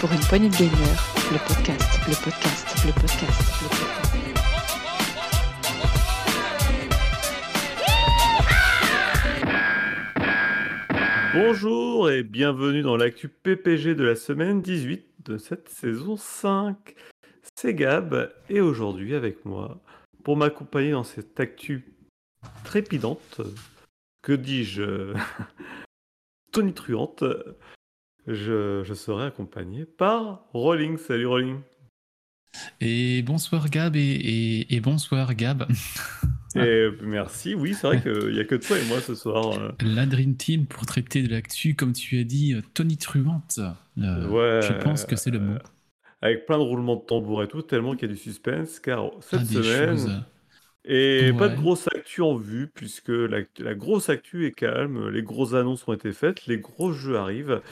Pour une poignée de gamer, le podcast, le podcast, le podcast, le podcast. Bonjour et bienvenue dans l'actu PPG de la semaine 18 de cette saison 5. C'est Gab et aujourd'hui avec moi pour m'accompagner dans cette actu trépidante, que dis-je, tonitruante, je, je serai accompagné par Rolling. Salut Rolling. Et bonsoir Gab et, et- et bonsoir Gab. Et merci, oui, c'est vrai qu'il n'y a que toi et moi ce soir. euh. La Dream Team pour traiter de l'actu, comme tu as dit, euh, tonitruante. Euh, Ouais, je pense que c'est le mot. Avec plein de roulements de tambour et tout, tellement qu'il y a du suspense, car cette Ah, semaine, choses. Et pas de grosse actu en vue, puisque la, la grosse actu est calme, les grosses annonces ont été faites, les gros jeux arrivent.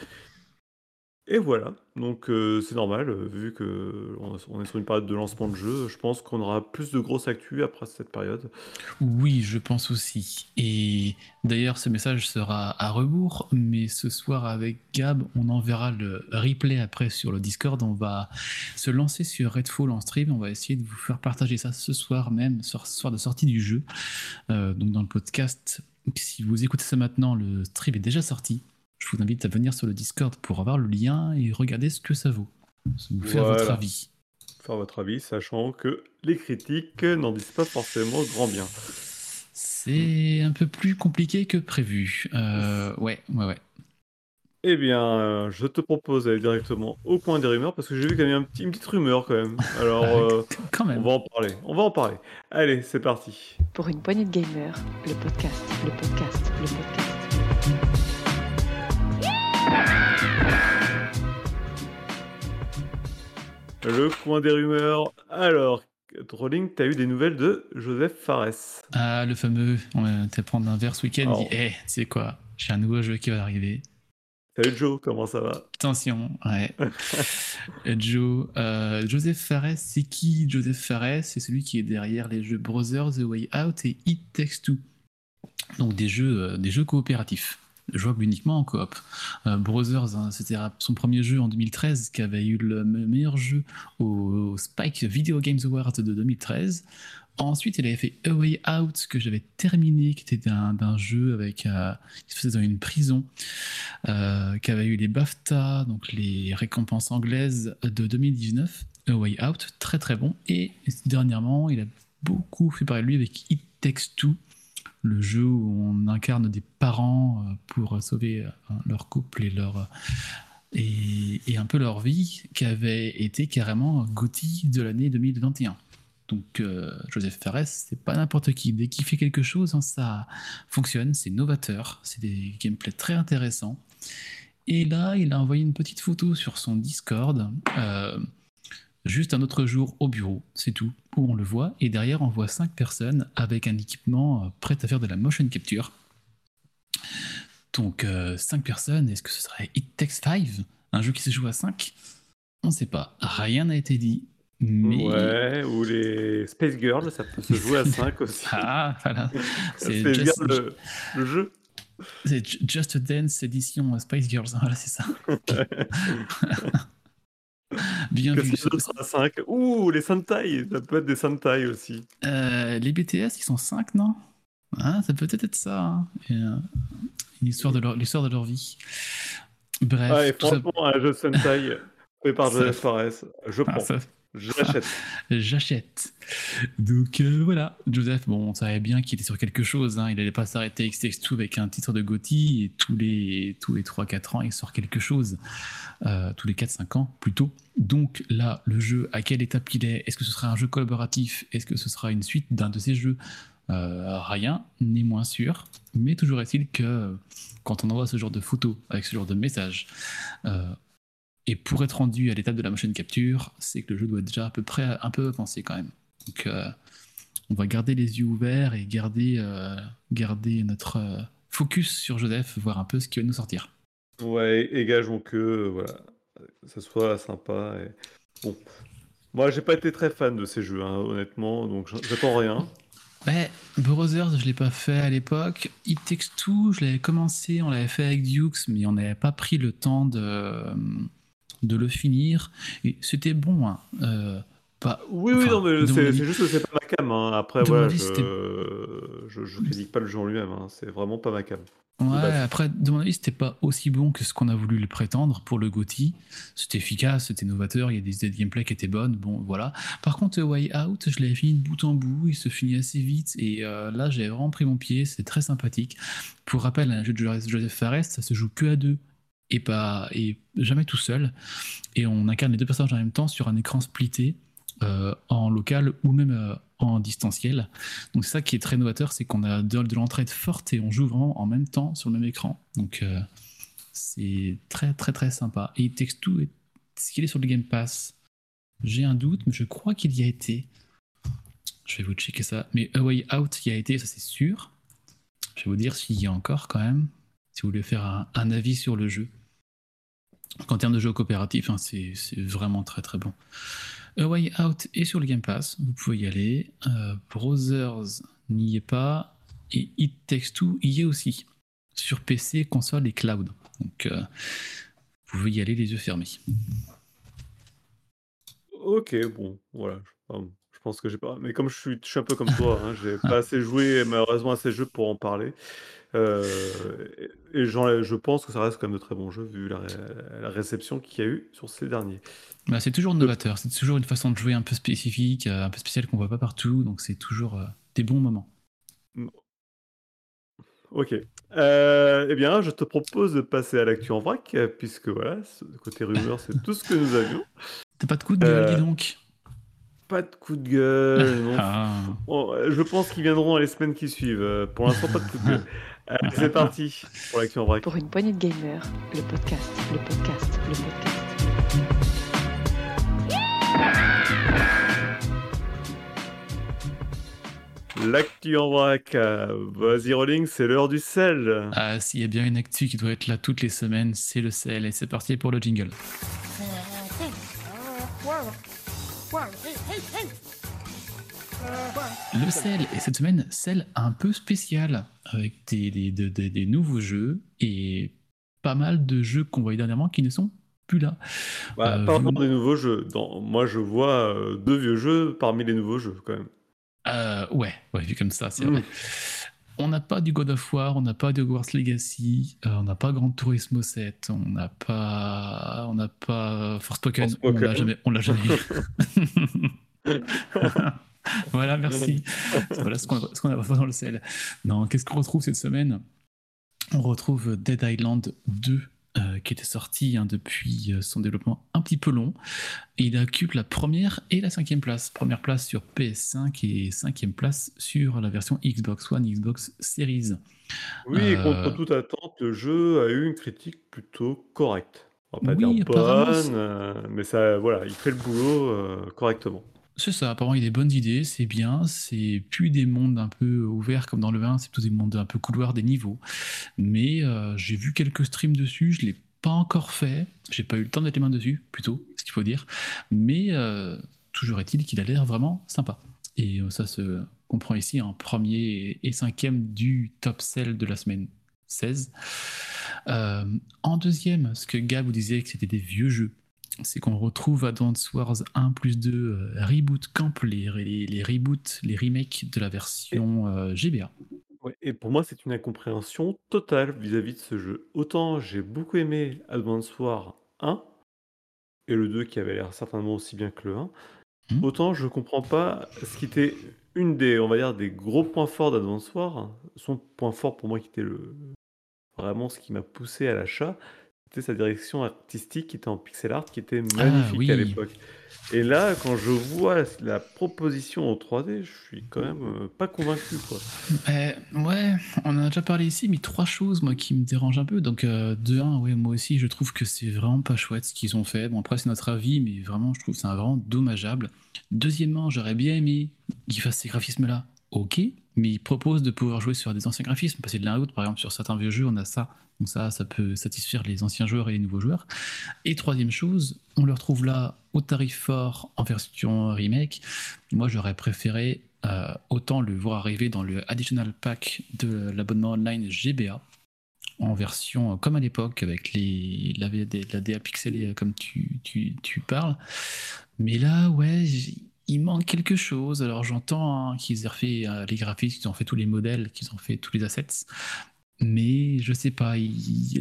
Et voilà, donc euh, c'est normal, euh, vu que on, on est sur une période de lancement de jeu, je pense qu'on aura plus de grosses actus après cette période. Oui, je pense aussi. Et d'ailleurs, ce message sera à rebours, mais ce soir avec Gab, on enverra le replay après sur le Discord. On va se lancer sur Redfall en stream. On va essayer de vous faire partager ça ce soir même, ce soir de sortie du jeu. Euh, donc dans le podcast, si vous écoutez ça maintenant, le stream est déjà sorti. Je vous invite à venir sur le Discord pour avoir le lien et regarder ce que ça vaut. Vous faire Voilà. votre avis. Faire votre avis, sachant que les critiques n'en disent pas forcément grand bien. C'est un peu plus compliqué que prévu. Euh, ouais, ouais, ouais. Eh bien, euh, je te propose d'aller directement au point des rumeurs, parce que j'ai vu qu'il y avait un petit, une petite rumeur quand même. Alors, euh, Quand on même. va en parler, on va en parler. Allez, c'est parti. Pour une poignée de gamer, le podcast, le podcast, le podcast. Le coin des rumeurs. Alors, Trolling, t'as eu des nouvelles de Joseph Fares. Ah, le fameux, on va te prendre un verre ce week-end, Alors. dit, eh, tu sais quoi, j'ai un nouveau jeu qui va arriver. Salut Joe, comment ça va? Attention, ouais. Joe, euh, Joseph Fares, c'est qui Joseph Fares? C'est celui qui est derrière les jeux Brothers, The Way Out et It Takes Two. Donc des jeux, euh, des jeux coopératifs, jouables uniquement en coop. Euh, Brothers, hein, c'était son premier jeu en 2013 qui avait eu le me- meilleur jeu au Spike Video Games Awards de 2013. Ensuite, il avait fait A Way Out que j'avais terminé, qui était d'un jeu avec euh, qui se faisait dans une prison, euh, qui avait eu les BAFTA, donc les récompenses anglaises de 2019. A Way Out, très très bon. Et dernièrement, il a beaucoup fait parler de lui avec It Takes Two, le jeu où on incarne des parents euh, pour sauver euh, leur couple et leur et, un peu leur vie, qui avait été carrément Gotti de l'année 2021. Donc euh, Joseph Fares, c'est pas n'importe qui. Dès qu'il fait quelque chose, hein, ça fonctionne, c'est novateur, c'est des gameplays très intéressants. Et là, il a envoyé une petite photo sur son Discord, euh, juste un autre jour au bureau, c'est tout, où on le voit. Et derrière, on voit cinq personnes avec un équipement euh, prêt à faire de la motion capture. Donc, euh, cinq personnes, est-ce que ce serait It Takes Five Un jeu qui se joue à 5 On ne sait pas. Rien n'a été dit. Mais. Ouais, ou les Space Girls, ça peut se jouer à 5 aussi. Ah, voilà. C'est Space just, le, le jeu. c'est Ju- Just Dance édition Spice Girls. Voilà, c'est ça. Bien Que vu. d'autres à 5. Ouh, les Sentai, ça peut être des Sentai aussi. Euh, les BTS, ils sont 5, non? Ah, Ça peut peut-être être ça. hein. Et, euh, l'histoire, de leur, l'histoire de leur vie. Bref. Ah, et tout ça- franchement, un jeu Sentai fait par Ça- Joseph Fares, je ah, prends, ça- j'achète. J'achète. Donc euh, voilà, Joseph, bon, on savait bien qu'il était sur quelque chose. hein. Il n'allait pas s'arrêter X Takes Two avec un titre de Gotti et tous les, tous les 3-4 ans, il sort quelque chose. Euh, tous les 4-5 ans plutôt. Donc là, le jeu, à quelle étape il est? Est-ce que ce sera un jeu collaboratif? Est-ce que ce sera une suite d'un de ces jeux? Euh, Rien n'est moins sûr. Mais toujours est-il que quand on envoie ce genre de photos avec ce genre de messages, et pour être rendu à l'étape de la motion capture, c'est que le jeu doit être déjà à peu près un peu avancé quand même. Donc euh, on va garder les yeux ouverts et garder, euh, garder notre euh, focus sur Joseph, voir un peu ce qui va nous sortir. Ouais, et gageons que voilà, ça soit sympa. Et... Bon, moi j'ai pas été très fan de ces jeux, hein, honnêtement, donc j'attends rien. Ben, Brothers, je l'ai pas fait à l'époque. It Takes Two, je l'avais commencé, on l'avait fait avec Dukes, mais on n'avait pas pris le temps de, de le finir. Et c'était bon. Hein. Euh, pas, Oui, oui, non, mais c'est c'est juste que c'est pas ma cam. hein. Après, voilà, avis, je, je critique pas le jeu en lui-même. hein. C'est vraiment pas ma cam. Ouais, après, de mon avis, c'était pas aussi bon que ce qu'on a voulu le prétendre pour le GOTY. C'était efficace, c'était novateur, il y a des idées de gameplay qui étaient bonnes, bon, voilà. Par contre, euh, Way Out, je l'avais fini de bout en bout, il se finit assez vite, et euh, là, j'avais vraiment pris mon pied, c'était très sympathique. Pour rappel, un jeu de Joseph Fares, ça se joue que à deux, et, pas, et jamais tout seul, et on incarne les deux personnages en même temps sur un écran splitté, euh, en local ou même euh, en distanciel. Donc c'est ça qui est très novateur, c'est qu'on a de, de l'entraide forte et on joue vraiment en même temps sur le même écran. Donc euh, c'est très très très sympa. Et Two, est-ce qu'il est sur le Game Pass J'ai un doute, mais je crois qu'il y a été. Je vais vous checker ça. Mais A Way Out y a été, ça c'est sûr. Je vais vous dire s'il y a encore quand même, si vous voulez faire un avis sur le jeu. En termes de jeu coopératif, hein, c'est vraiment très très bon. A Way Out est sur le Game Pass, vous pouvez y aller. Euh, Brothers n'y est pas. Et It Takes Two y est aussi. Sur PC, console et cloud. Donc, euh, vous pouvez y aller les yeux fermés. Ok, bon, voilà. Je, pense que j'ai pas. Mais comme je suis, un peu comme toi, hein, j'ai pas assez joué, malheureusement, assez jeux pour en parler. Euh, et j'en- je pense que ça reste quand même de très bons jeux vu la, ré- la réception qu'il y a eu sur ces derniers. Bah, c'est toujours novateur, c'est toujours une façon de jouer un peu spécifique, euh, un peu spéciale qu'on voit pas partout, donc c'est toujours euh, des bons moments. Ok. Euh, eh bien, je te propose de passer à l'actu en vrac, euh, puisque voilà, ce côté rumeur, c'est tout ce que nous avions. T'as pas de coup de gueule, Euh, dis donc Pas de coup de gueule. non. Ah. Euh, je pense qu'ils viendront les semaines qui suivent. Euh, Pour l'instant, pas de coup de gueule. Allez, c'est parti pour l'actu en vrac. Pour une poignée de gamers, le podcast, le podcast, le podcast. L'actu en vrac. euh, Vas-y, Rolling, c'est l'heure du sel. Ah, s'il y a bien une actu qui doit être là toutes les semaines, c'est le sel, et c'est parti pour le jingle. Le sel, et cette semaine, sel un peu spécial, avec des, des- de- de- des nouveaux jeux et pas mal de jeux qu'on voyait dernièrement qui ne sont plus là. Bah, Euh, parlons vous- des nouveaux jeux. Dans- Moi, je vois euh, deux vieux jeux parmi les nouveaux jeux, quand même. Euh, ouais, ouais, vu comme ça, c'est Mm. vrai. On n'a pas du God of War, on n'a pas de Hogwarts Legacy, euh, on n'a pas Gran Turismo 7, on n'a pas, on n'a pas Forspoken, on l'a jamais, on l'a jamais. voilà, merci. voilà ce qu'on ce qu'on a pas dans le sel. Non, qu'est-ce qu'on retrouve cette semaine? On retrouve Dead Island 2. euh, qui était sorti hein, depuis euh, son développement un petit peu long. Et il occupe la première et la cinquième place. Première place sur PS5 et cinquième place sur la version Xbox One, Xbox Series. Oui, Euh, contre toute attente, le jeu a eu une critique plutôt correcte. On va pas Oui, dire bonne, euh, mais ça, voilà, il fait le boulot euh, correctement. C'est ça, apparemment il y a des bonnes idées, c'est bien, c'est plus des mondes un peu ouverts comme dans le 1, c'est plutôt des mondes un peu couloirs, des niveaux. Mais euh, j'ai vu quelques streams dessus, je l'ai pas encore fait, j'ai pas eu le temps de mettre les mains dessus, plutôt, ce qu'il faut dire. Mais euh, toujours est-il qu'il a l'air vraiment sympa. Et euh, ça se comprend ici en premier et cinquième du top sell de la semaine 16. Euh, en deuxième, ce que Gab vous disait que c'était des vieux jeux, c'est qu'on retrouve Advance Wars 1 plus 2 euh, Reboot Camp, les, les, les reboots, les remakes de la version euh, GBA. Ouais, et pour moi, c'est une incompréhension totale vis-à-vis de ce jeu. Autant j'ai beaucoup aimé Advance War 1, et le 2 qui avait l'air certainement aussi bien que le 1, Mhm. autant je comprends pas ce qui était une des, on va dire, des gros points forts d'Advance War. Son point fort pour moi qui était le, vraiment ce qui m'a poussé à l'achat, c'était sa direction artistique qui était en pixel art, qui était magnifique oui. à l'époque. Et là, quand je vois la proposition en 3D, je suis quand même euh, pas convaincu, quoi. Euh, ouais, on en a déjà parlé ici, mais trois choses moi qui me dérangent un peu. Donc euh, de un, ouais, moi aussi je trouve que c'est vraiment pas chouette ce qu'ils ont fait. Bon après c'est notre avis, mais vraiment je trouve c'est vraiment dommageable. Deuxièmement, j'aurais bien aimé qu'ils fassent ces graphismes-là. Ok, mais ils proposent de pouvoir jouer sur des anciens graphismes, passer de l'un à l'autre. Par exemple, sur certains vieux jeux, on a ça. Donc ça, ça peut satisfaire les anciens joueurs et les nouveaux joueurs. Et troisième chose, on le retrouve là au tarif fort en version remake. Moi, j'aurais préféré euh, autant le voir arriver dans le additional pack de l'abonnement online GBA en version euh, comme à l'époque avec les, la, DA pixelée comme tu, tu, tu parles. Mais là, ouais, il manque quelque chose. Alors j'entends hein, qu'ils aient refait les graphismes, qu'ils ont fait tous les modèles, qu'ils ont fait tous les assets. Mais je sais pas,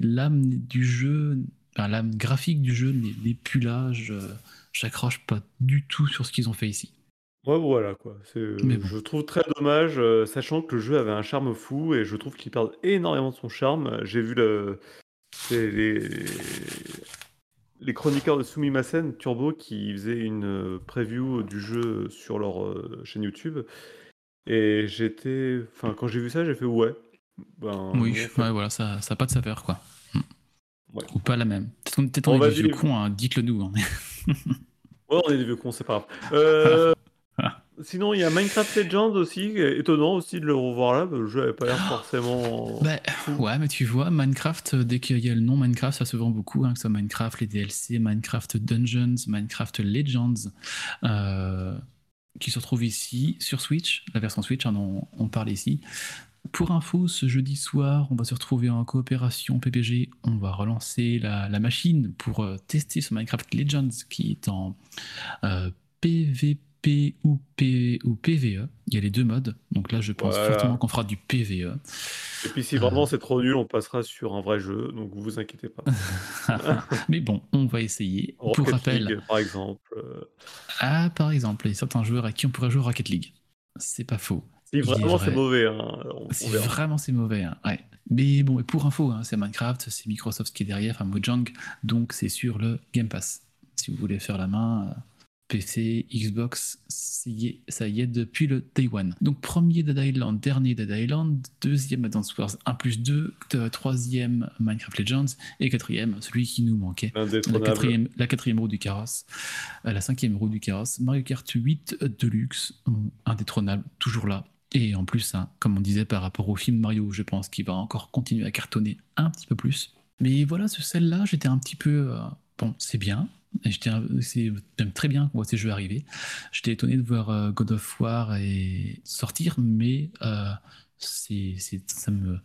l'âme du jeu, l'âme graphique du jeu n'est plus là. Je j'accroche pas du tout sur ce qu'ils ont fait ici. Ouais, voilà quoi. Je trouve très dommage, euh, sachant que le jeu avait un charme fou et je trouve qu'il perd énormément de son charme. J'ai vu le... les... les chroniqueurs de Sumimasen Turbo qui faisaient une euh, preview du jeu sur leur euh, chaîne YouTube. Et j'étais. Enfin, quand j'ai vu ça, j'ai fait ouais. Ben, oui, ouais, voilà, ça n'a pas de saveur quoi. Ou pas la même. Peut-être qu'on est des vieux cons, hein, dites-le nous. Hein. ouais, on est des vieux cons, c'est pas grave. Euh, sinon, il y a Minecraft Legends aussi, étonnant aussi de le revoir là, le jeu n'avait pas l'air forcément. Bah, ouais, mais tu vois, Minecraft, euh, dès qu'il y a le nom Minecraft, ça se vend beaucoup, hein, que ce soit Minecraft, les DLC, Minecraft Dungeons, Minecraft Legends, euh, qui se retrouvent ici sur Switch, la version Switch, hein, on, on parle ici. Pour info, ce jeudi soir, on va se retrouver en coopération PPG. On va relancer la, machine pour euh, tester ce Minecraft Legends qui est en PVP ou, ou PVE. Il y a les deux modes. Donc là, je pense fortement qu'on fera du PVE. Et puis si vraiment euh. c'est trop nul, on passera sur un vrai jeu. Donc vous vous inquiétez pas. Mais bon, on va essayer. pour rappel, par exemple. Ah, par exemple, il y a certains joueurs à qui on pourrait jouer Rocket League. C'est pas faux. Si vraiment c'est mauvais. Hein, si vraiment c'est mauvais, hein, ouais. Mais bon, pour info, hein, c'est Minecraft, c'est Microsoft qui est derrière, enfin Mojang, donc c'est sur le Game Pass. Si vous voulez faire la main, euh, PC, Xbox, ça y est depuis le Day One. Donc premier Dead Island, dernier Dead Island, deuxième Advance Wars 1 plus 2, troisième Minecraft Legends, et quatrième, celui qui nous manquait, la quatrième, la quatrième roue du carrosse, euh, la cinquième roue du carrosse, Mario Kart 8 Deluxe, indétrônable, toujours là, et en plus, hein, comme on disait par rapport au film Mario, je pense qu'il va encore continuer à cartonner un petit peu plus. Mais voilà, ce celle-là, j'étais un petit peu. Euh, bon, c'est bien. C'est très bien qu'on voit ces jeux arriver. J'étais étonné de voir euh, God of War et sortir, mais euh, c'est ça me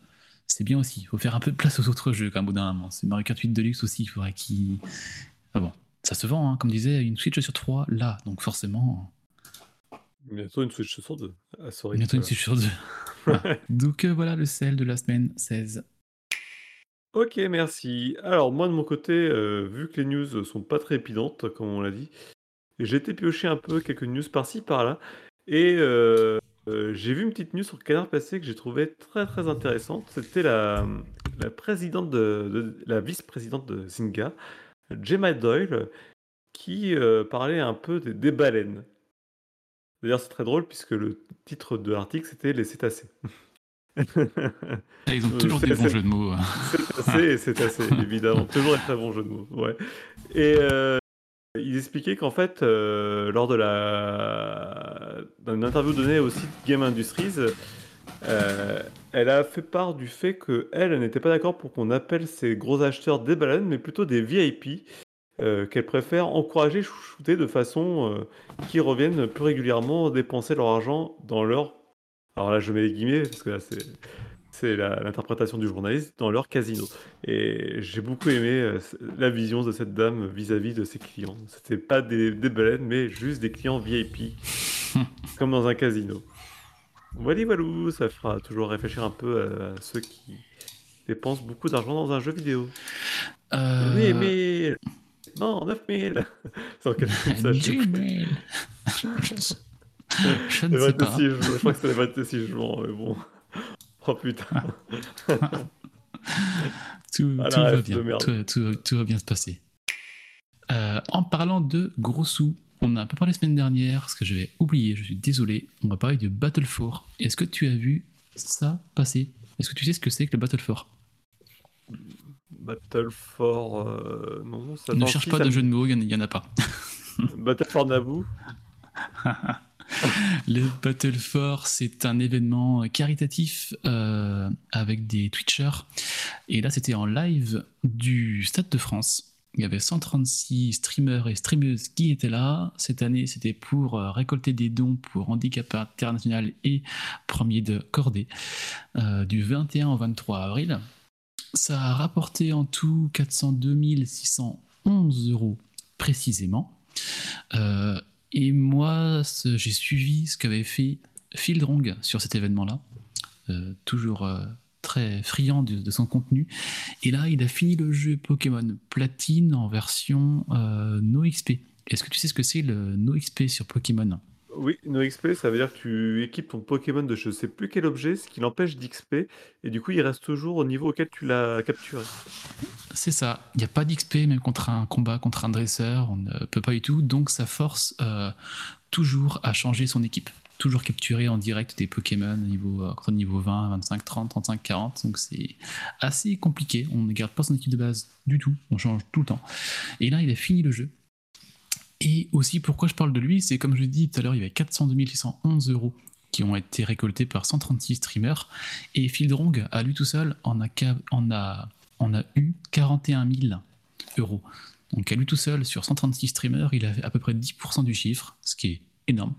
c'est bien aussi. Il faut faire un peu de place aux autres jeux, quand même, bout d'un moment. C'est Mario Kart 8 Deluxe aussi, il faudrait qu'il. Ah bon, ça se vend, hein, comme disait, une Switch sur 3 là, donc forcément. Bientôt une Switch sur 2. Ah, Bientôt une Switch sur 2. Donc euh, voilà le sel de la semaine 16. Ok, merci. Alors moi de mon côté, euh, vu que les news sont pas très épidantes, comme on l'a dit, j'ai été piocher un peu quelques news par-ci par-là, et euh, j'ai vu une petite news sur Canard passé que j'ai trouvé très très intéressante. C'était la, présidente de, la vice-présidente de Zynga, Gemma Doyle, qui parlait un peu des baleines. D'ailleurs, c'est très drôle puisque le titre de l'article, c'était Les cétacés. Ah, ils ont toujours des bons jeux de mots. Hein. Cétacés et cétacés, évidemment. toujours des très bons jeux de mots. Ouais. Et euh, ils expliquaient qu'en fait, euh, lors de la d'une interview donnée au site Game Industries, euh, elle a fait part du fait qu'elle n'était pas d'accord pour qu'on appelle ces gros acheteurs des baleines, mais plutôt des VIP euh, qu'elle préfère encourager, chouchouter de façon euh, qu'ils reviennent plus régulièrement dépenser leur argent dans leur. Alors là, je mets les guillemets parce que là, c'est. C'est l'interprétation du journaliste dans leur casino. Et j'ai beaucoup aimé euh, la vision de cette dame vis-à-vis de ses clients. C'était pas des, des baleines, mais juste des clients VIP, comme dans un casino. Voilà, voilà, ça fera toujours réfléchir un peu à, ceux qui dépensent beaucoup d'argent dans un jeu vidéo. Oui, mais non, 9000 Sur quel ça Je ne sais pas. je crois que c'est les 26 jours, mais bon. Oh putain. tout, tout, va bien. Tout, tout, tout, va bien se passer. Euh, en parlant de gros sous, on a un peu parlé la semaine dernière, ce que j'avais oublié, je suis désolé. On va parler de Battle 4. Est-ce que tu as vu ça passer? Est-ce que tu sais ce que c'est que le Battle 4 Battle for. Euh, non, ça Ne cherche pas de jeu de mots, il n'y en, a pas. Battle for Naboo Le Battle for, c'est un événement caritatif euh, avec des Twitchers. Et là, c'était en live du Stade de France Il y avait 136 streamers et streameuses qui étaient là. Cette année, c'était pour euh, récolter des dons pour Handicap International et premier de cordée euh, du 21 au 23 avril. Ça a rapporté en tout 402 611 euros précisément. Et moi, j'ai suivi ce qu'avait fait Fieldrong sur cet événement-là. toujours très friand de, son contenu. Et là, il a fini le jeu Pokémon Platine en version euh, No XP. Est-ce que tu sais ce que c'est le No XP sur Pokémon? Oui, No XP, ça veut dire que tu équipes ton Pokémon de je sais plus quel objet, ce qui l'empêche d'XP, et du coup, il reste toujours au niveau auquel tu l'as capturé. C'est ça. Il n'y a pas d'XP, même contre un combat, contre un dresseur, on ne peut pas du tout. Donc, ça force euh, toujours à changer son équipe toujours capturer en direct des Pokémon niveau, euh, niveau 20, 25, 30, 35, 40. Donc c'est assez compliqué. On ne garde pas son équipe de base du tout. On change tout le temps. Et là, il a fini le jeu. Et aussi, pourquoi je parle de lui, c'est comme je l'ai dit tout à l'heure, il y avait 402 611 euros qui ont été récoltés par 136 streamers. Et Fieldrong, à lui tout seul, en a, eu 41 000 euros. Donc à lui tout seul, sur 136 streamers, il a à peu près 10% du chiffre, ce qui est énorme.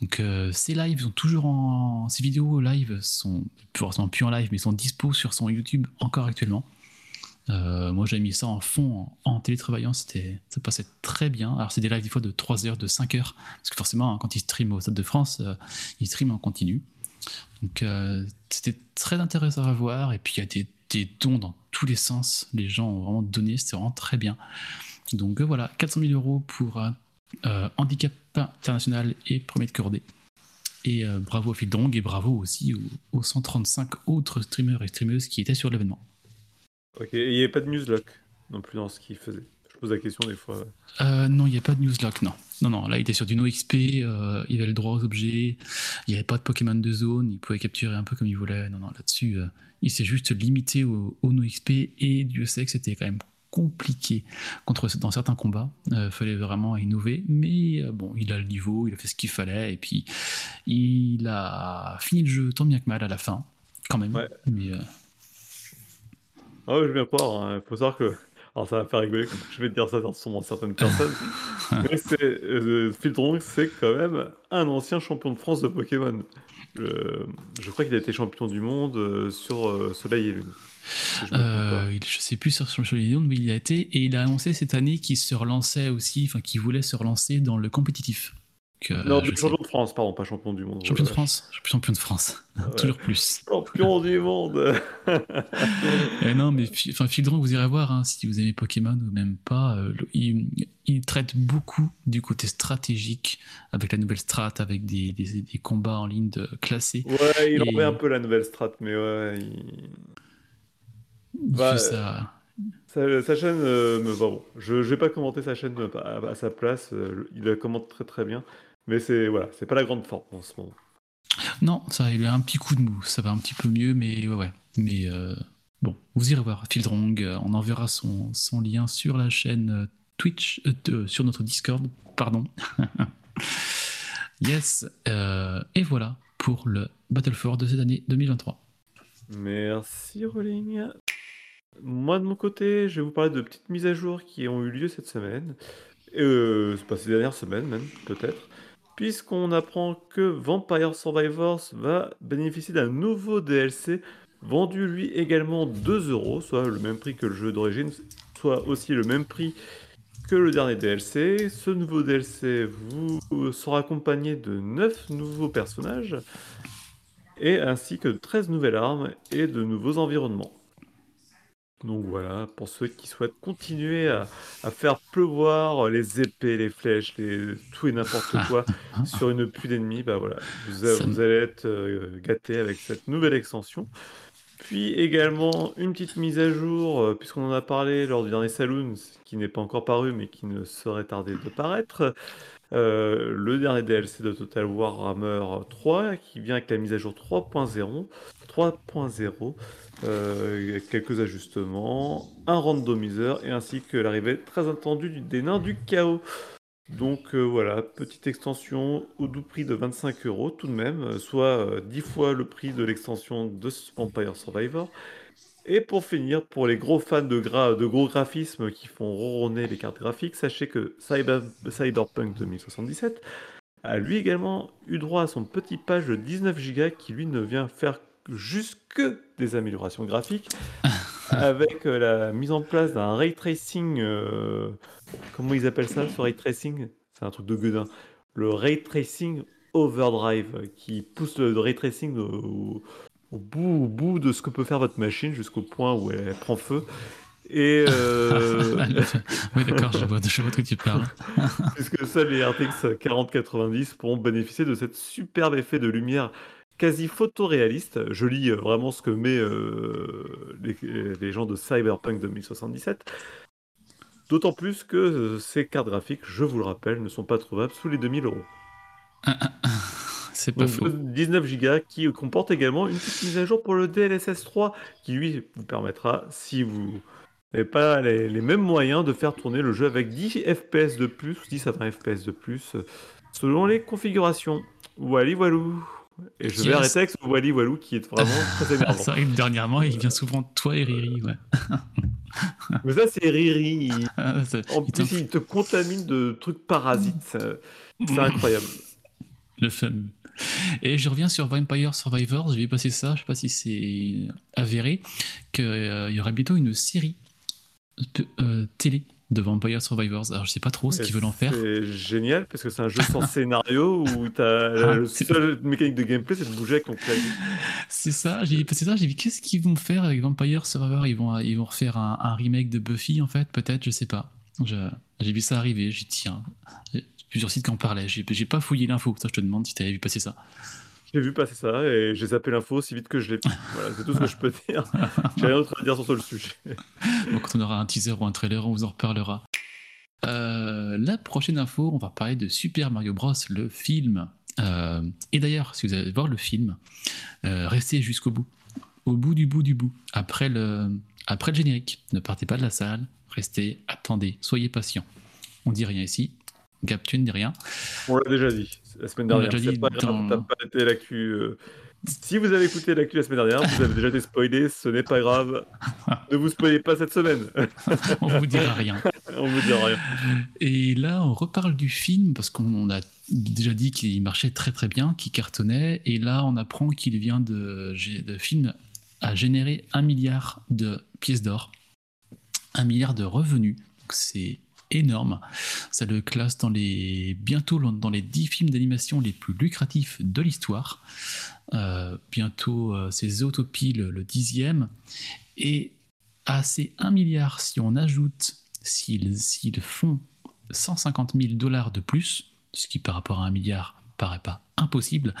Donc euh, ces lives sont toujours en. Ces vidéos live sont, sont plus en live, mais sont dispo sur son YouTube encore actuellement. Euh, moi j'ai mis ça en fond en, télétravaillant, c'était, ça passait très bien. Alors c'est des lives des fois de 3 heures, de 5 heures, parce que forcément hein, quand il stream au Stade de France, euh, il stream en continu. Donc c'était très intéressant à voir, et puis il y a des, dons dans tous les sens, les gens ont vraiment donné, c'était vraiment très bien. Donc voilà, 400 000 euros pour euh, handicap international et premier de cordée. Et euh, bravo à Fildong et bravo aussi aux, 135 autres streamers et streameuses qui étaient sur l'événement. Ok, et il n'y avait pas de newslock non plus dans ce qu'il faisait. Je pose la question des fois. Euh, non, il n'y a pas de newslock, non. Non, non, là il était sur du no XP, il avait le droit aux objets, il n'y avait pas de Pokémon de zone, il pouvait capturer un peu comme il voulait. Non, non, là-dessus, il s'est juste limité au, au, no XP et Dieu sait que c'était quand même compliqué contre dans certains combats. Il euh, fallait vraiment innover, mais euh, bon, il a le niveau, il a fait ce qu'il fallait, et puis il a fini le jeu tant bien que mal à la fin, quand même. Mais, euh, Ah je vais bien croire. Il hein. faut savoir que. Alors ça va faire rigoler je vais te dire ça dans certaines personnes. mais c'est, euh, c'est quand même un ancien champion de France de Pokémon. je crois qu'il a été champion du monde sur Soleil et Lune. Je, euh, sais plus sur, sur mais il a été et il a annoncé cette année qu'il se relançait aussi, enfin qu'il voulait se relancer dans le compétitif. Euh, non, champion de France, pardon, pas champion du monde. Champion de France, champion de France, toujours plus. Champion du monde. Eh non, mais enfin, Fildron, vous irez voir hein, si vous aimez Pokémon ou même pas. Euh, il, traite beaucoup du côté stratégique avec la nouvelle strat, avec des, des, combats en ligne de, classés. Ouais, il en met un peu la nouvelle strat, mais ouais. Il... Bah, ça... Sa, chaîne euh, bon. Je ne vais pas commenter sa chaîne à, sa place. Euh, il la commente très très bien. Mais c'est voilà, c'est pas la grande forme en ce moment. Non, ça, il a un petit coup de mou. Ça va un petit peu mieux, mais ouais, ouais. Mais euh, bon, vous irez voir Fieldrong. On enverra son, son lien sur la chaîne Twitch, sur notre Discord, pardon. yes. et voilà pour le Battle for de cette année 2023. Merci Rolling. Moi, de mon côté, je vais vous parler de petites mises à jour qui ont eu lieu cette semaine. Euh, c'est pas ces dernières semaines, même, peut-être. Puisqu'on apprend que Vampire Survivors va bénéficier d'un nouveau DLC vendu lui également 2 euros, soit le même prix que le jeu d'origine, soit aussi le même prix que le dernier DLC. Ce nouveau DLC vous sera accompagné de 9 nouveaux personnages, et ainsi que de 13 nouvelles armes et de nouveaux environnements. Donc voilà, pour ceux qui souhaitent continuer à, faire pleuvoir les épées, les flèches, les, tout et n'importe quoi sur une pluie d'ennemis, bah voilà, vous, allez être euh, gâtés avec cette nouvelle extension. Puis également une petite mise à jour, euh, puisqu'on en a parlé lors du dernier Saloon, qui n'est pas encore paru mais qui ne serait tardé de paraître. Euh, le dernier DLC de Total Warhammer 3 qui vient avec la mise à jour 3.0. 3.0 euh, quelques ajustements, un randomiseur et ainsi que l'arrivée très attendue des nains du chaos. Donc euh, voilà, petite extension au doux prix de 25 euros tout de même, soit 10 euh, fois le prix de l'extension de Vampire Survivor. Et pour finir, pour les gros fans de, gra- de gros graphismes qui font ronronner les cartes graphiques, sachez que Cyber- Cyberpunk 2077 a lui également eu droit à son petit page de 19 Go qui lui ne vient faire juste que des améliorations graphiques avec euh, la mise en place d'un ray tracing. euh, comment ils appellent ça, ce ray tracing? C'est un truc de gueudin. Le ray tracing overdrive qui pousse le ray tracing au, au bout, au bout de ce que peut faire votre machine jusqu'au point où elle prend feu. Et euh, oui, d'accord, je vois, je vois de quoi tu parles. puisque seuls les RTX 4090 pourront bénéficier de cet superbe effet de lumière quasi photoréaliste. Je lis euh, vraiment ce que met euh, les, les gens de Cyberpunk 2077. D'autant plus que ces cartes graphiques, je vous le rappelle, ne sont pas trouvables sous les 2000 euros. C'est pas Donc faux. 19 Go qui comporte également une petite mise à jour pour le DLSS 3 qui lui vous permettra, si vous n'avez pas les, les mêmes moyens, de faire tourner le jeu avec 10 FPS de plus, 10 à 20 FPS de plus, selon les configurations. Wally Walou. Et je vais arrêter avec ce Wally Walou qui est vraiment très énervant. vrai que dernièrement, il vient souvent de toi et Riri. Ouais. Mais ça, c'est Riri. il- Ah, En plus, il te contamine de trucs parasites. C'est c'est incroyable. Le fameux. Et je reviens sur Vampire Survivors, j'ai vu passer ça, je sais pas si c'est avéré, qu'il y aurait bientôt une série euh, télé de Vampire Survivors. Alors je sais pas trop ce qu'ils veulent en faire. C'est génial parce que c'est un jeu sans scénario où t'as la Ah, le seule mécanique de gameplay, c'est de bouger avec ton clavier. C'est ça, j'ai vu passer ça, j'ai vu qu'est-ce qu'ils vont faire avec Vampire Survivors? Ils vont, ils vont refaire un, un remake de Buffy en fait, peut-être, je sais pas. Je- J'ai vu ça arriver, dit tiens, plusieurs sites qui en parlaient, j'ai j'ai pas fouillé l'info, ça je te demande si t'avais vu passer ça. J'ai vu passer ça et j'ai zappé l'info aussi vite que je l'ai pu. Voilà, c'est tout ce que je peux dire. J'ai rien d'autre à dire sur ce sujet. Bon, quand on aura un teaser ou un trailer, on vous en reparlera. Euh, la prochaine info, on va parler de Super Mario Bros, le film. Euh, et d'ailleurs, si vous allez voir le film, euh, restez jusqu'au bout. Au bout du bout du bout. Après le, après le générique. Ne partez pas de la salle. Restez, attendez, soyez patient. On dit rien ici. Gap, tu ne dis rien. On l'a déjà dit la semaine On l'a dernière. déjà C'est dit pas grave, dans- t'as pas été l'actu. euh, Si vous avez écouté l'actu la semaine dernière, vous avez déjà été spoilé, ce n'est pas grave. ne vous spoilez pas cette semaine. On vous dira rien. On vous dira rien. Et là, on reparle du film parce qu'on a déjà dit qu'il marchait très très bien, qu'il cartonnait. Et là, on apprend qu'il vient de, de film à générer un milliard de pièces d'or, un milliard de revenus. Donc c'est énorme. Ça le classe dans les bientôt dans les 10 films d'animation les plus lucratifs de l'histoire. Euh, bientôt, euh, c'est Zootopie le, le dixième. Et à ces 1 milliard, si on ajoute, s'ils font 150 000 dollars de plus, ce qui par rapport à un milliard paraît pas impossible,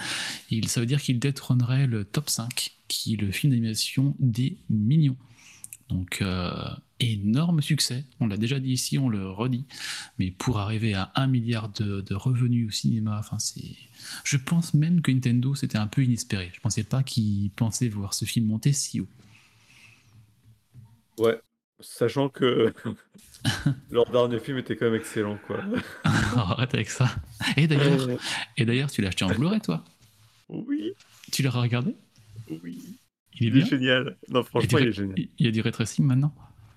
il, ça veut dire qu'il détrônerait le top 5, qui est le film d'animation des millions. Donc euh, énorme succès, on l'a déjà dit ici, on le redit, mais pour arriver à 1 milliard de, de revenus au cinéma, enfin c'est... Je pense même que Nintendo c'était un peu inespéré. Je pensais pas qu'ils pensaient voir ce film monter si haut. Ouais, sachant que leur dernier film était quand même excellent, quoi. Arrête avec ça. Et d'ailleurs, et d'ailleurs, tu l'as acheté en Blu-ray toi? Oui, Tu l'as regardé? Oui. Il est Il est bien? génial. Non, franchement, il est génial. il y a du ray tracing maintenant?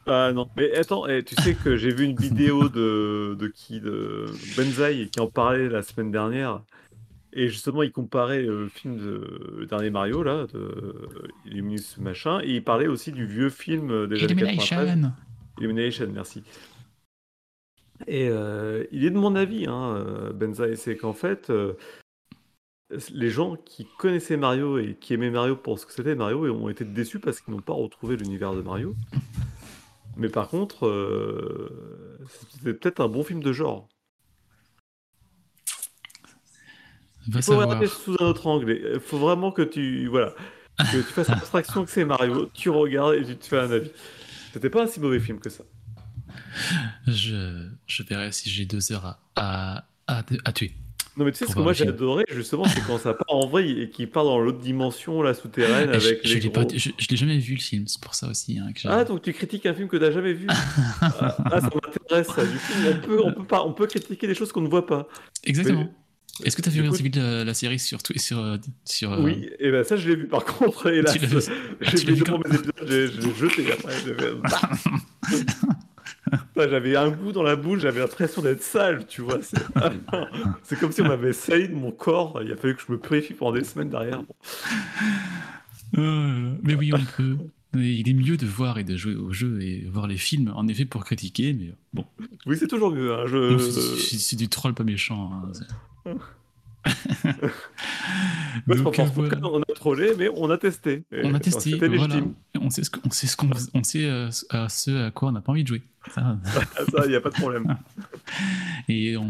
Ah non, mais attends, eh, tu sais que j'ai vu une vidéo de, de qui De Benzaï qui en parlait la semaine dernière. Et justement, il comparait euh, le film de le dernier Mario, là, de Illuminus machin, et il parlait aussi du vieux film euh, des années 93. Illumination Illumination, merci. Et euh, il est de mon avis, hein, euh, Benzaï, c'est qu'en fait, euh, les gens qui connaissaient Mario et qui aimaient Mario pour ce que c'était Mario ont été déçus parce qu'ils n'ont pas retrouvé l'univers de Mario. Mais par contre, euh, c'était peut-être un bon film de genre. Va Il faut regarder sous un autre angle. Il faut vraiment que tu, voilà, que tu fasses abstraction que c'est Mario, tu regardes et tu te fais un avis. C'était pas un si mauvais film que ça. Je, je verrai si j'ai deux heures à, à, à, à tuer. Non mais tu sais ce que moi j'ai adoré justement c'est quand ça part en vrai et qu'il part dans l'autre dimension la souterraine Et je avec je les l'ai je- je l'ai jamais vu le film, c'est pour ça aussi. hein, que j'ai- Ah donc tu critiques un film que t'as jamais vu ah, ah, ça m'intéresse ça du coup on peut on peut pas on peut critiquer des choses qu'on ne voit pas Exactement. Est-ce que tu as vu coup- la, la série sur sur euh, sur euh, Oui, et ben ça je l'ai vu par contre, et là, Tu l'as vu- Ah, tu j'ai l'as vu vu quand premiers épisodes, j'ai j'ai jeté après. j'ai fait- Putain, J'avais un goût dans la bouche, j'avais l'impression d'être sale, tu vois. C'est comme si on m'avait sailli de mon corps, il a fallu que je me purifie pendant des semaines derrière. Là. Mais oui, on peut. Il est mieux de voir et de jouer au jeu et voir les films, en effet, pour critiquer, mais bon. Oui, c'est toujours mieux. hein, Je... c'est du troll pas méchant. hein, Donc, euh, voilà. qu'on a trollé, mais on a testé. On a testé, voilà. On sait ce qu'on sait, ce on sait euh, à ce à quoi on n'a pas envie de jouer. Ça, il n'y a pas de problème. Et on,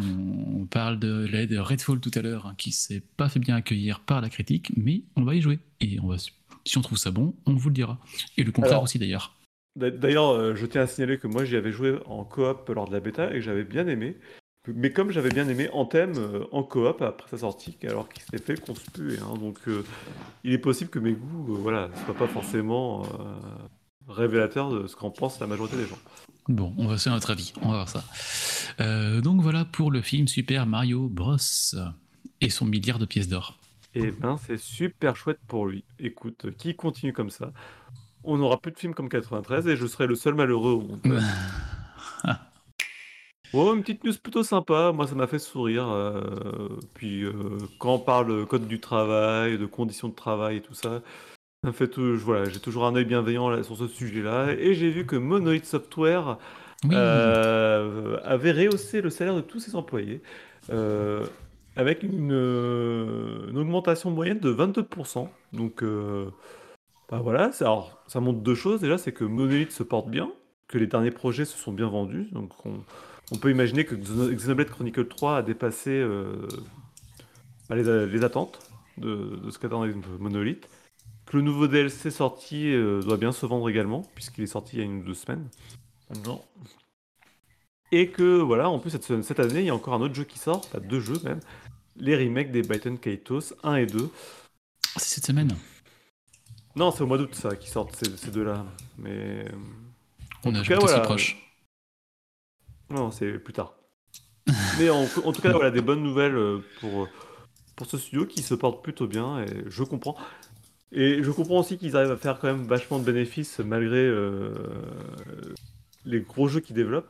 on parle de l'aide Redfall tout à l'heure, hein, qui s'est pas fait bien accueillir par la critique, mais on va y jouer. Et on va, si on trouve ça bon, on vous le dira. Et le contraire Alors- aussi d'ailleurs. D'a- D'ailleurs, euh, je tiens à signaler que moi, j'y avais joué en coop lors de la bêta et que j'avais bien aimé. Mais comme j'avais bien aimé Anthem euh, en coop après sa sortie, alors qu'il s'était fait conspuer. hein. donc, euh, il est possible que mes goûts, euh, voilà, ne soient pas forcément euh, révélateurs de ce qu'en pense la majorité des gens. Bon, on va se faire notre avis, on va voir ça. Donc voilà pour le film Super Mario Bros. et son milliard de pièces d'or. Et ben, c'est super chouette pour lui. Écoute, qui continue comme ça On n'aura plus de films comme 93 et je serai le seul malheureux au monde. Oh, une petite news plutôt sympa, moi ça m'a fait sourire. euh, puis euh, quand on parle de code du travail, de conditions de travail et tout ça, ça me fait tout- voilà, j'ai toujours un œil bienveillant là, sur ce sujet-là. Et j'ai vu que Monolith Software Oui, euh, avait rehaussé le salaire de tous ses employés euh, avec une, euh, une augmentation moyenne de 22%. Donc euh, bah voilà, c'est- alors, ça montre deux choses. Déjà, c'est que Monolith se porte bien, que les derniers projets se sont bien vendus. Donc on, on peut imaginer que Xeno- Xenoblade Chronicle 3 a dépassé euh, bah, les, les attentes de, de ce qu'attendait Monolith. Que le nouveau DLC sorti euh, doit bien se vendre également, puisqu'il est sorti il y a une ou deux semaines. Et que voilà, en plus cette, cette année, il y a encore un autre jeu qui sort, enfin deux jeux même, les remakes des Byton Kaitos 1 et 2. c'est cette semaine. Non, c'est au mois d'août ça qui sortent ces, ces deux-là. Mais. euh, On a joué voilà. proche. Non, c'est plus tard. Mais en, en tout cas, voilà, des bonnes nouvelles euh, pour, pour ce studio qui se porte plutôt bien et je comprends. Et je comprends aussi qu'ils arrivent à faire quand même vachement de bénéfices malgré euh, les gros jeux qu'ils développent.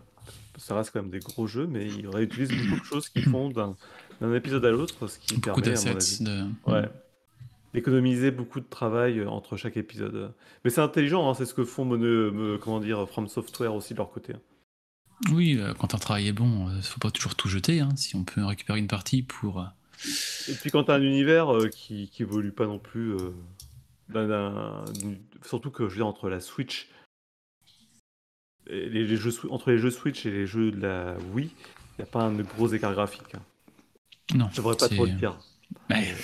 Ça reste quand même des gros jeux, mais ils réutilisent beaucoup de choses qu'ils font d'un épisode à l'autre, ce qui Beaucoup permet, à mon d'assets. avis, De... Ouais. D'économiser beaucoup de travail euh, entre chaque épisode. Mais c'est intelligent, hein, c'est ce que font me- comment dire, From Software aussi de leur côté. Oui, euh, quand un travail est bon, il faut pas toujours tout jeter. hein, si on peut récupérer une partie pour. euh, Et puis quand t'as un univers euh, qui, qui évolue pas non plus, euh, surtout que je veux dire entre la Switch, et les, les jeux, entre les jeux Switch et les jeux de la Wii, il n'y a pas un gros écart graphique. hein. Non, Je devrais pas trop le dire. Ouais,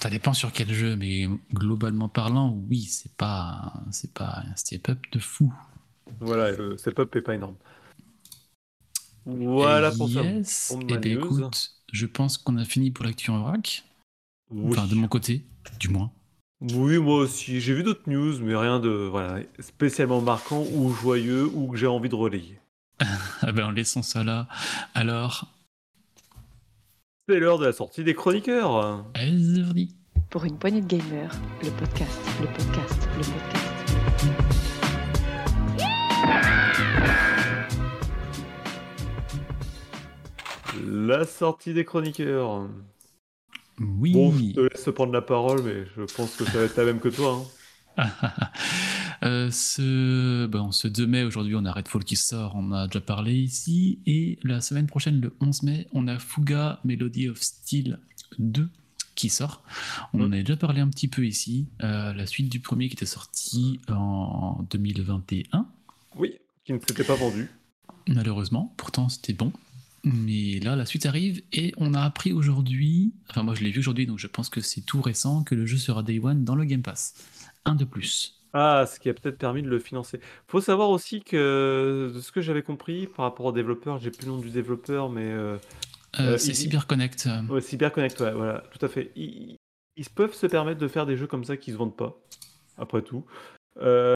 ça dépend sur quel jeu, mais globalement parlant, oui, c'est pas, c'est pas un step-up de fou. Voilà, le step-up est pas énorme. Voilà Et pour ça. pour eh ma ben, écoute, je pense qu'on a fini pour l'actu en vrac. Oui. Enfin, de mon côté, du moins. Oui, moi aussi. J'ai vu d'autres news, mais rien de voilà, spécialement marquant ou joyeux ou que j'ai envie de relayer. Ah ben, laissons ça là. Alors, C'est l'heure de la sortie des chroniqueurs. allez. Pour une poignée de gamers, le podcast, le podcast, le podcast. La sortie des chroniqueurs. Oui. Bon, je te laisse prendre la parole, mais je pense que ça va être la même que toi. hein. Euh, ce, bon, ce 2 mai, aujourd'hui, on a Redfall qui sort, on en a déjà parlé ici. Et la semaine prochaine, le 11 mai, on a Fuga Melody of Steel 2 qui sort. On en Mm. a déjà parlé un petit peu ici. Euh, la suite du premier qui était sorti en 2021, Oui, qui ne s'était pas vendu. malheureusement. Pourtant, c'était bon. Mais là, la suite arrive et on a appris aujourd'hui, enfin moi je l'ai vu aujourd'hui, donc je pense que c'est tout récent, que le jeu sera Day One dans le Game Pass. Un de plus. Ah, ce qui a peut-être permis de le financer. Faut savoir aussi que, de ce que j'avais compris par rapport au développeur, j'ai plus le nom du développeur, mais euh, Euh, Euh, c'est il- CyberConnect. ouais, CyberConnect, ouais, voilà, tout à fait. Ils, ils peuvent se permettre de faire des jeux comme ça qui se vendent pas, après tout. Euh,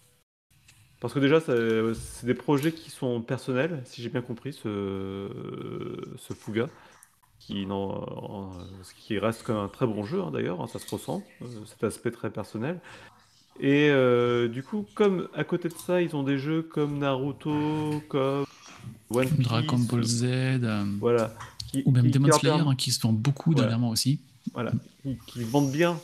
parce que déjà, c'est des projets qui sont personnels, si j'ai bien compris, ce, ce Fuga, qui, n'en- ce qui reste comme un très bon jeu hein, d'ailleurs, hein, ça se ressent, euh, cet aspect très personnel. Et euh, du coup, comme à côté de ça, ils ont des jeux comme Naruto, comme One Piece, Dragon Ball Z, euh, voilà, qui, ou même Demon Slayer, hein, qui se vend beaucoup Voilà. dernièrement aussi. voilà, qui, qui vendent bien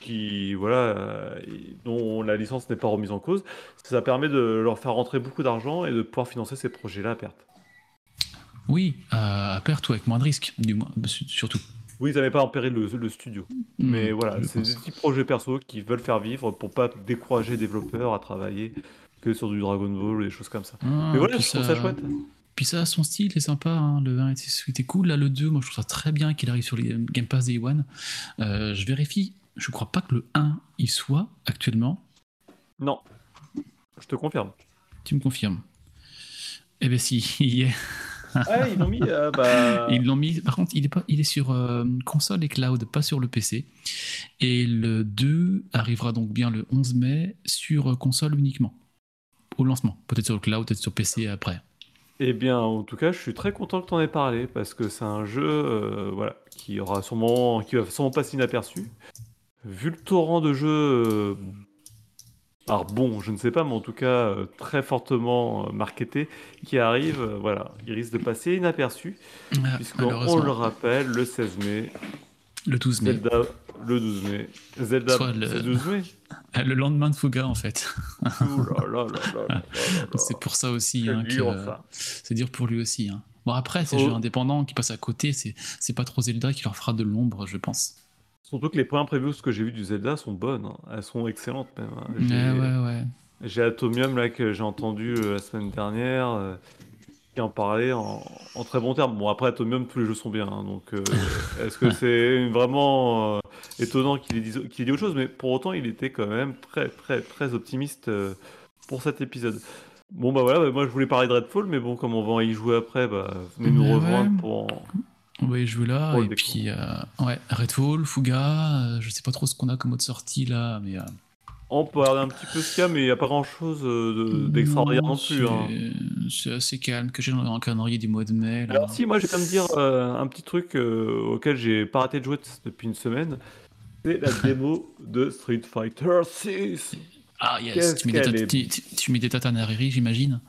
qui, voilà, euh, dont la licence n'est pas remise en cause, ça permet de leur faire rentrer beaucoup d'argent et de pouvoir financer ces projets-là à perte. Oui, à à perte ou avec moins de risques, du moins, su- surtout. Oui, ils n'avaient pas péril le, le studio. Mais Hmm, voilà, je c'est des petits projets perso qui veulent faire vivre pour pas décourager les développeurs à travailler que sur du Dragon Ball ou des choses comme ça. Ah, Mais voilà, je trouve ça chouette. Puis ça, son style est sympa. hein. Le 1 était, était cool. Là, le 2, moi, je trouve ça très bien qu'il arrive sur les Game Pass Day One. Euh, je vérifie. Je crois pas que le 1 y soit actuellement. Non, je te confirme. Tu me confirmes Eh ben si, il y est. Ah, ils l'ont mis, euh, bah... Ils l'ont mis. Par contre, il est, pas, il est sur euh, console et cloud, pas sur le PC. Et le 2 arrivera donc bien le 11 mai sur euh, console uniquement. Au lancement. Peut-être sur le cloud, peut-être sur PC après. Eh bien, en tout cas, je suis très content que tu en aies parlé parce que c'est un jeu euh, voilà, qui aura sûrement, qui va sûrement passer inaperçu. Vu le torrent de jeux, euh, alors bon, je ne sais pas, mais en tout cas euh, très fortement euh, marketé, qui arrive, voilà, il risque de passer inaperçu Ah, puisqu'on le rappelle, le 16 mai, le 12 mai. Zelda le 12 mai, Zelda le- c'est le 12 mai. Ah, Le lendemain de Fuga, en fait. C'est pour ça aussi C'est hein, que c'est dur pour lui aussi. hein. Bon, après, ces Oh. jeux indépendants qui passent à côté, c'est pas trop Zelda qui leur fera de l'ombre, je pense. Surtout que les premières previews que j'ai vues du Zelda sont bonnes, hein. elles sont excellentes même. hein. J'ai- ouais, ouais. J'ai Atomium là que j'ai entendu euh, la semaine dernière euh, qui en parlait en, en très bon terme. Bon après Atomium tous les jeux sont bien hein, donc euh, est-ce que c'est vraiment euh, étonnant qu'il ait, dit- qu'il ait dit autre chose? Mais pour autant il était quand même très très très optimiste euh, pour cet épisode. Bon bah voilà, bah, moi je voulais parler de Redfall mais bon comme on va y jouer après bah venez nous Ouais, rejoindre ouais. pour en- On va y jouer là, et puis, euh, ouais, Redfall, Fuga, euh, je sais pas trop ce qu'on a comme autre sortie là, mais. euh, on peut regarder un petit peu ce qu'il y a mais il n'y a pas grand chose d'extraordinaire non, plus. hein. c'est- assez calme, que j'ai dans le calendrier du mois de mai. Là. Alors si, moi je vais quand même dire euh, un petit truc euh, auquel j'ai pas arrêté de jouer depuis une semaine. C'est la démo de Street Fighter 6. ah, yes, tu mets, des est- tu, tu- mets des j'imagine.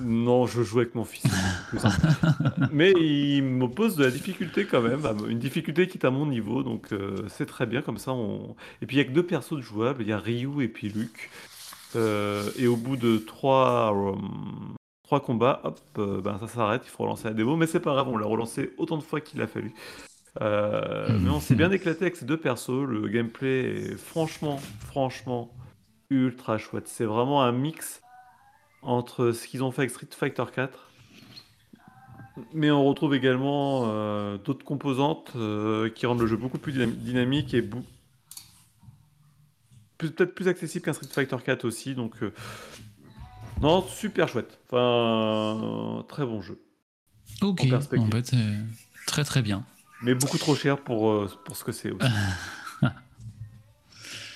Non, je joue avec mon fils. Mais il m'oppose de la difficulté quand même, une difficulté qui est à mon niveau, donc euh, c'est très bien comme ça. On... Et puis il y a que deux persos de jouables, il y a Ryu et puis Luke. Euh, et au bout de trois, euh, trois combats, hop, euh, ben, ça s'arrête, il faut relancer la démo, mais c'est pas grave, on l'a relancé autant de fois qu'il a fallu. Mhm. Mais on s'est bien éclaté avec ces deux persos, le gameplay est franchement, franchement ultra chouette. C'est vraiment un mix entre ce qu'ils ont fait avec Street Fighter 4, mais on retrouve également euh, d'autres composantes euh, qui rendent le jeu beaucoup plus dynam- dynamique et peut-être plus accessible qu'un Street Fighter 4 aussi. Donc, euh, non, super chouette. Enfin, très bon jeu. Ok, En en fait, très très bien. Mais beaucoup trop cher pour, pour ce que c'est aussi.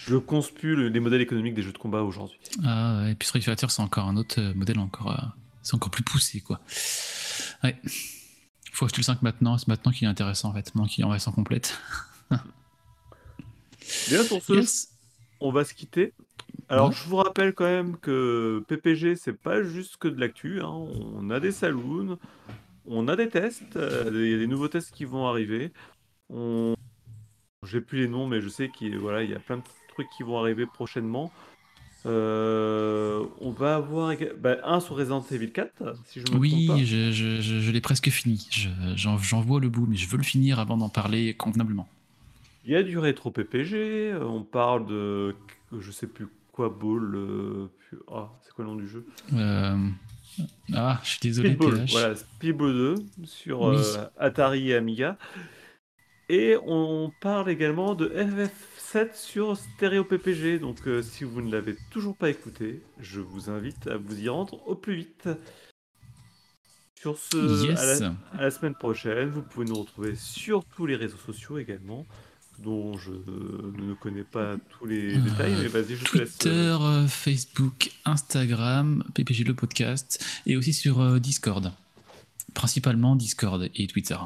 Je conspue le- les modèles économiques des jeux de combat aujourd'hui. Ah, et puis Street Fighter, c'est encore un autre euh, modèle, encore, euh, c'est encore plus poussé, quoi. Ouais. Faut acheter le 5 maintenant, c'est maintenant qu'il est intéressant, en fait, maintenant qu'il est en version complète. Bien, sur ce, Yes. on va se quitter. Alors, Ouais. je vous rappelle quand même que PPG, c'est pas juste que de l'actu. hein. On a des saloons, on a des tests, euh, il y a des nouveaux tests qui vont arriver. On... J'ai plus les noms, mais je sais qu'il voilà, il y a plein de trucs qui vont arriver prochainement. Euh, on va avoir bah, un sur Resident Evil 4, si je me trompe pas. Oui, je, je, je, je l'ai presque fini. Je- J'en vois le bout, mais je veux le finir avant d'en parler convenablement. Il y a du rétro PPG, euh, on parle de je sais plus quoi ball. euh, Ah, c'est quoi le nom du jeu? Euh, Ah, je suis désolé, Speedball, voilà, Speedball 2 sur Oui. euh, Atari et Amiga. Et on parle également de FF7 sur Stereo PPG. Donc euh, si vous ne l'avez toujours pas écouté, je vous invite à vous y rendre au plus vite. Sur ce, à Yes. la, à la semaine prochaine, vous pouvez nous retrouver sur tous les réseaux sociaux également, dont je ne connais pas tous les Euh, détails, mais vas-y, je te laisse. Twitter, euh, Facebook, Instagram, PPG le podcast, et aussi sur euh, Discord. Principalement Discord et Twitter.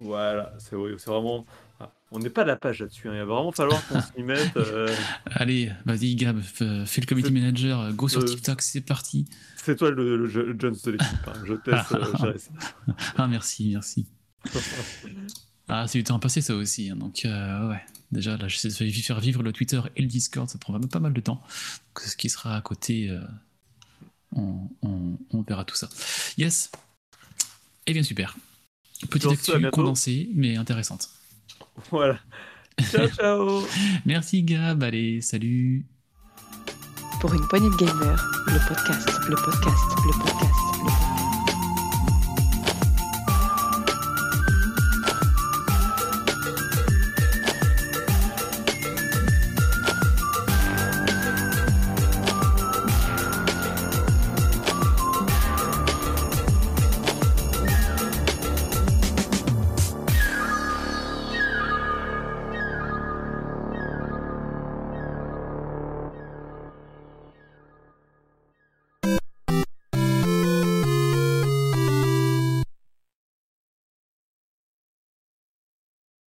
Voilà, c'est vraiment. ah, On n'est pas à la page là-dessus. hein. Il va vraiment falloir qu'on s'y mette. euh, Allez, vas-y, Gab, fais le committee manager, euh, go sur Euh, TikTok, c'est parti. c'est toi le, le, le Jones de l'équipe. hein. Je te laisse euh. Ah, merci, merci. Ah, c'est du temps passé, ça aussi. hein, donc, ouais. Déjà, là, j'essaie de faire vivre le Twitter et le Discord, ça prend pas mal de temps. Donc, ce qui sera à côté, on, on- on verra tout ça. Yes. Eh bien, super. Petite actu condensée, mais intéressante. Voilà. Ciao, ciao. Merci, Gab. Allez, salut. Pour une poignée de podcast, le podcast, le podcast, le podcast.